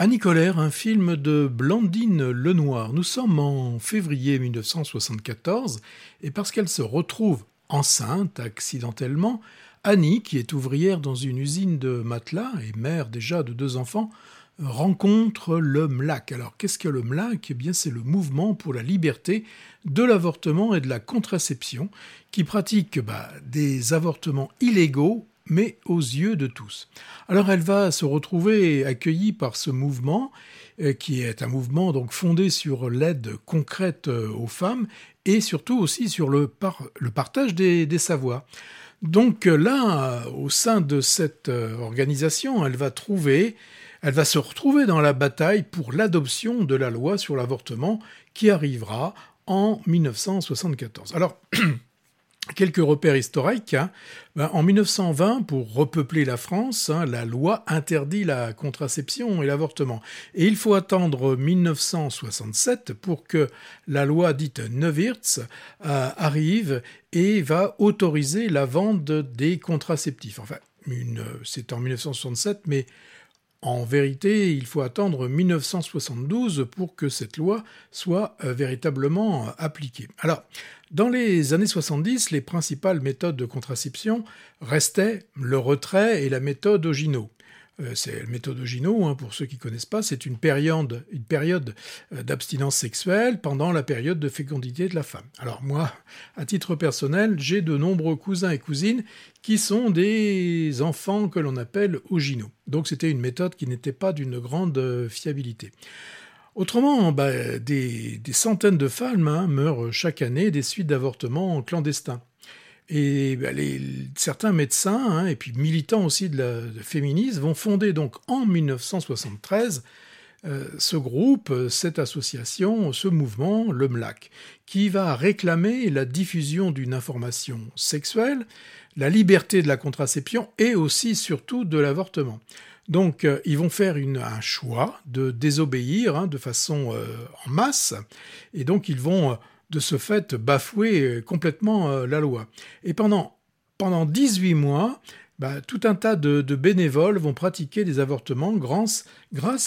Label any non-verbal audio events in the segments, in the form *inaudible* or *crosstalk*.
Annie Colère, un film de Blandine Lenoir. Nous sommes en février 1974 et parce qu'elle se retrouve enceinte accidentellement, Annie, qui est ouvrière dans une usine de matelas et mère déjà de deux enfants, rencontre le MLAC. Alors qu'est-ce que le MLAC? Eh bien c'est le mouvement pour la liberté de l'avortement et de la contraception qui pratique bah, des avortements illégaux mais aux yeux de tous. Alors elle va se retrouver accueillie par ce mouvement, euh, qui est un mouvement donc fondé sur l'aide concrète euh, aux femmes et surtout aussi sur le, partage des, savoirs. Donc euh, là, au sein de cette organisation, elle va trouver, elle va se retrouver dans la bataille pour l'adoption de la loi sur l'avortement qui arrivera en 1974. Alors, *clears throat* Quelques repères historiques. Hein. Ben, en 1920, pour repeupler la France, hein, la loi interdit la contraception et l'avortement. Et il faut attendre 1967 pour que la loi dite Neuwirth euh, arrive et va autoriser la vente des contraceptifs. Enfin, c'est en 1967, mais en vérité, il faut attendre 1972 pour que cette loi soit euh, véritablement euh, appliquée. Alors, dans les années 70, les principales méthodes de contraception restaient le retrait et la méthode Ogino. Euh, c'est la méthode Ogino, hein, pour ceux qui ne connaissent pas, c'est une période, euh, d'abstinence sexuelle pendant la période de fécondité de la femme. Alors moi, à titre personnel, j'ai de nombreux cousins et cousines qui sont des enfants que l'on appelle Ogino. Donc c'était une méthode qui n'était pas d'une grande euh, fiabilité. Autrement, bah, des, centaines de femmes hein, meurent chaque année des suites d'avortements clandestins. Et bah, certains médecins hein, et puis militants aussi de la féminisme vont fonder donc en 1973 euh, ce groupe, cette association, ce mouvement, le MLAC, qui va réclamer la diffusion d'une information sexuelle, la liberté de la contraception et aussi surtout de l'avortement. Donc, euh, ils vont faire un choix de désobéir hein, de façon euh, en masse, et donc ils vont euh, de ce fait bafouer complètement la loi. Et pendant, pendant 18 mois, bah, tout un tas de, bénévoles vont pratiquer des avortements grâce,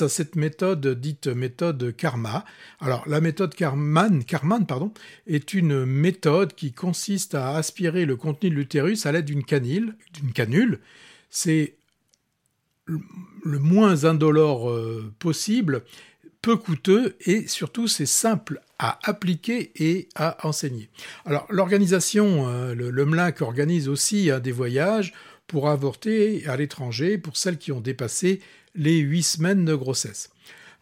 à cette méthode dite méthode Karma. Alors la méthode Karman, Karman pardon, est une méthode qui consiste à aspirer le contenu de l'utérus à l'aide d'une canule. D'une canule. C'est le moins indolore euh, possible, peu coûteux et surtout c'est simple à appliquer et à enseigner. Alors l'organisation, euh, le, MLAC organise aussi hein, des voyages pour avorter à l'étranger pour celles qui ont dépassé les huit semaines de grossesse.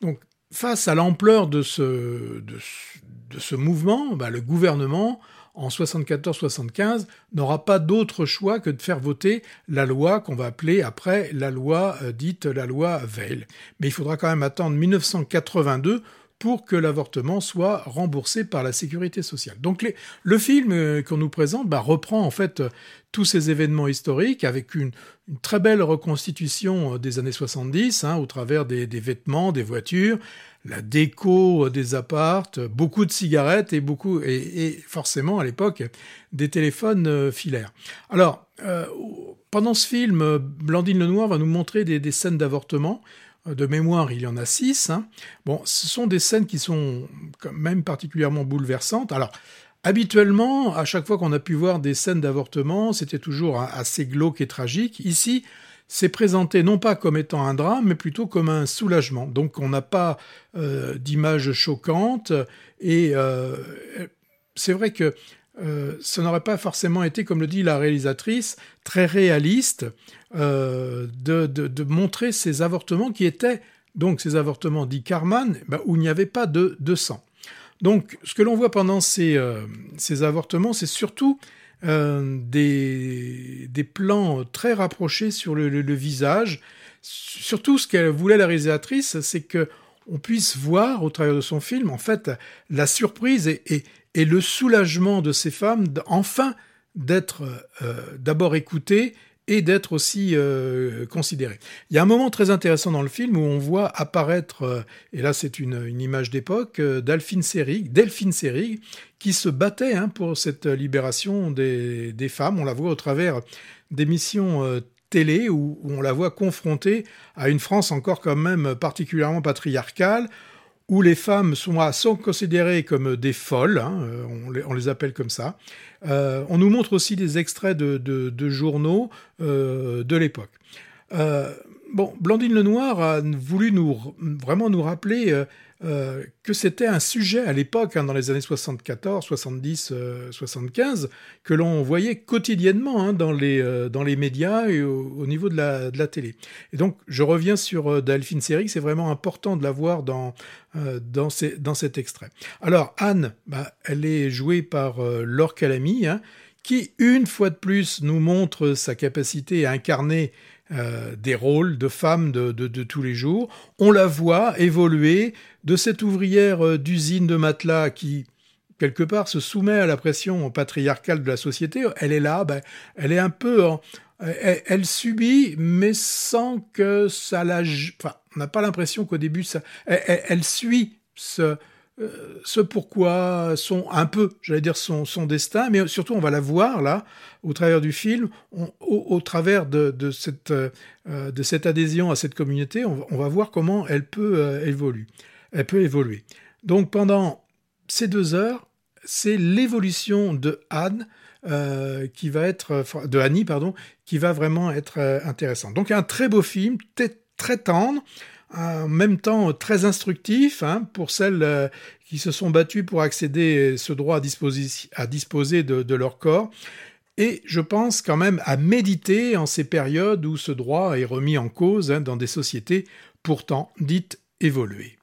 Donc face à l'ampleur de ce, mouvement, bah, le gouvernement en 74-75 n'aura pas d'autre choix que de faire voter la loi qu'on va appeler après la loi euh, dite la loi Veil. Mais il faudra quand même attendre 1982 pour que l'avortement soit remboursé par la sécurité sociale. Donc le film euh, qu'on nous présente bah, reprend en fait euh, tous ces événements historiques avec une, très belle reconstitution des années 70 hein, au travers des, vêtements, des voitures, la déco des appartes, beaucoup de cigarettes et beaucoup et, forcément à l'époque des téléphones euh, filaires. Alors euh, pendant ce film, Blandine Lenoir va nous montrer des, scènes d'avortement. Euh, de mémoire, il y en a six. Hein. Bon, ce sont des scènes qui sont quand même particulièrement bouleversantes. Alors, habituellement, à chaque fois qu'on a pu voir des scènes d'avortement, c'était toujours assez glauque et tragique. Ici, c'est présenté non pas comme étant un drame, mais plutôt comme un soulagement. Donc on n'a pas euh, d'image choquante et euh, c'est vrai que euh, ce n'aurait pas forcément été, comme le dit la réalisatrice, très réaliste de, montrer ces avortements qui étaient, donc ces avortements dits Carman, ben, où il n'y avait pas de, sang. Donc ce que l'on voit pendant ces, ces avortements, c'est surtout euh, des, des, plans très rapprochés sur le, visage. Surtout, ce qu'elle voulait la réalisatrice, c'est que on puisse voir au travers de son film, en fait, la surprise et, et, le soulagement de ces femmes, enfin d'être euh, d'abord écoutées et d'être aussi euh, considéré. Il y a un moment très intéressant dans le film où on voit apparaître, euh, et là c'est une, image d'époque, euh, Delphine Seyrig, qui se battait hein, pour cette libération des, femmes. On la voit au travers d'émissions télé où, on la voit confrontée à une France encore quand même particulièrement patriarcale, où les femmes sont, sont considérées comme des folles, hein, on, les, appelle comme ça. on nous montre aussi des extraits de, journaux de l'époque. Bon, Blandine Lenoir a voulu nous, vraiment nous rappeler euh, que c'était un sujet à l'époque, hein, dans les années 74, 70, 75, que l'on voyait quotidiennement hein, dans, les, euh, dans les médias et au, niveau de la, de la, télé. Et donc, je reviens sur euh, Delphine Seyrig, c'est vraiment important de la voir dans, dans, ces, dans cet extrait. Alors, Anne, bah, elle est jouée par Laure Calamy, hein, qui, une fois de plus, nous montre sa capacité à incarner euh, des rôles de femmes de, tous les jours. On la voit évoluer de cette ouvrière euh, d'usine de matelas qui, quelque part, se soumet à la pression patriarcale de la société. Elle est là, ben, elle est un peu... elle, subit, mais sans que ça la... Enfin, on n'a pas l'impression qu'au début, ça... elle suit ce, ce pourquoi son un peu, j'allais dire son, son, destin, mais surtout on va la voir là au travers du film, au, travers de, de, cette, euh, de cette adhésion à cette communauté, on, va voir comment elle peut euh, évoluer. Elle peut évoluer. Donc pendant ces deux heures, c'est l'évolution de Anne qui va être de Annie pardon, qui va vraiment être intéressante. Donc un très beau film, très tendre en même temps très instructif hein, pour celles euh, qui se sont battues pour accéder à ce droit à disposer, à disposer de, leur corps. Et je pense quand même à méditer en ces périodes où ce droit est remis en cause hein, dans des sociétés pourtant dites évoluées.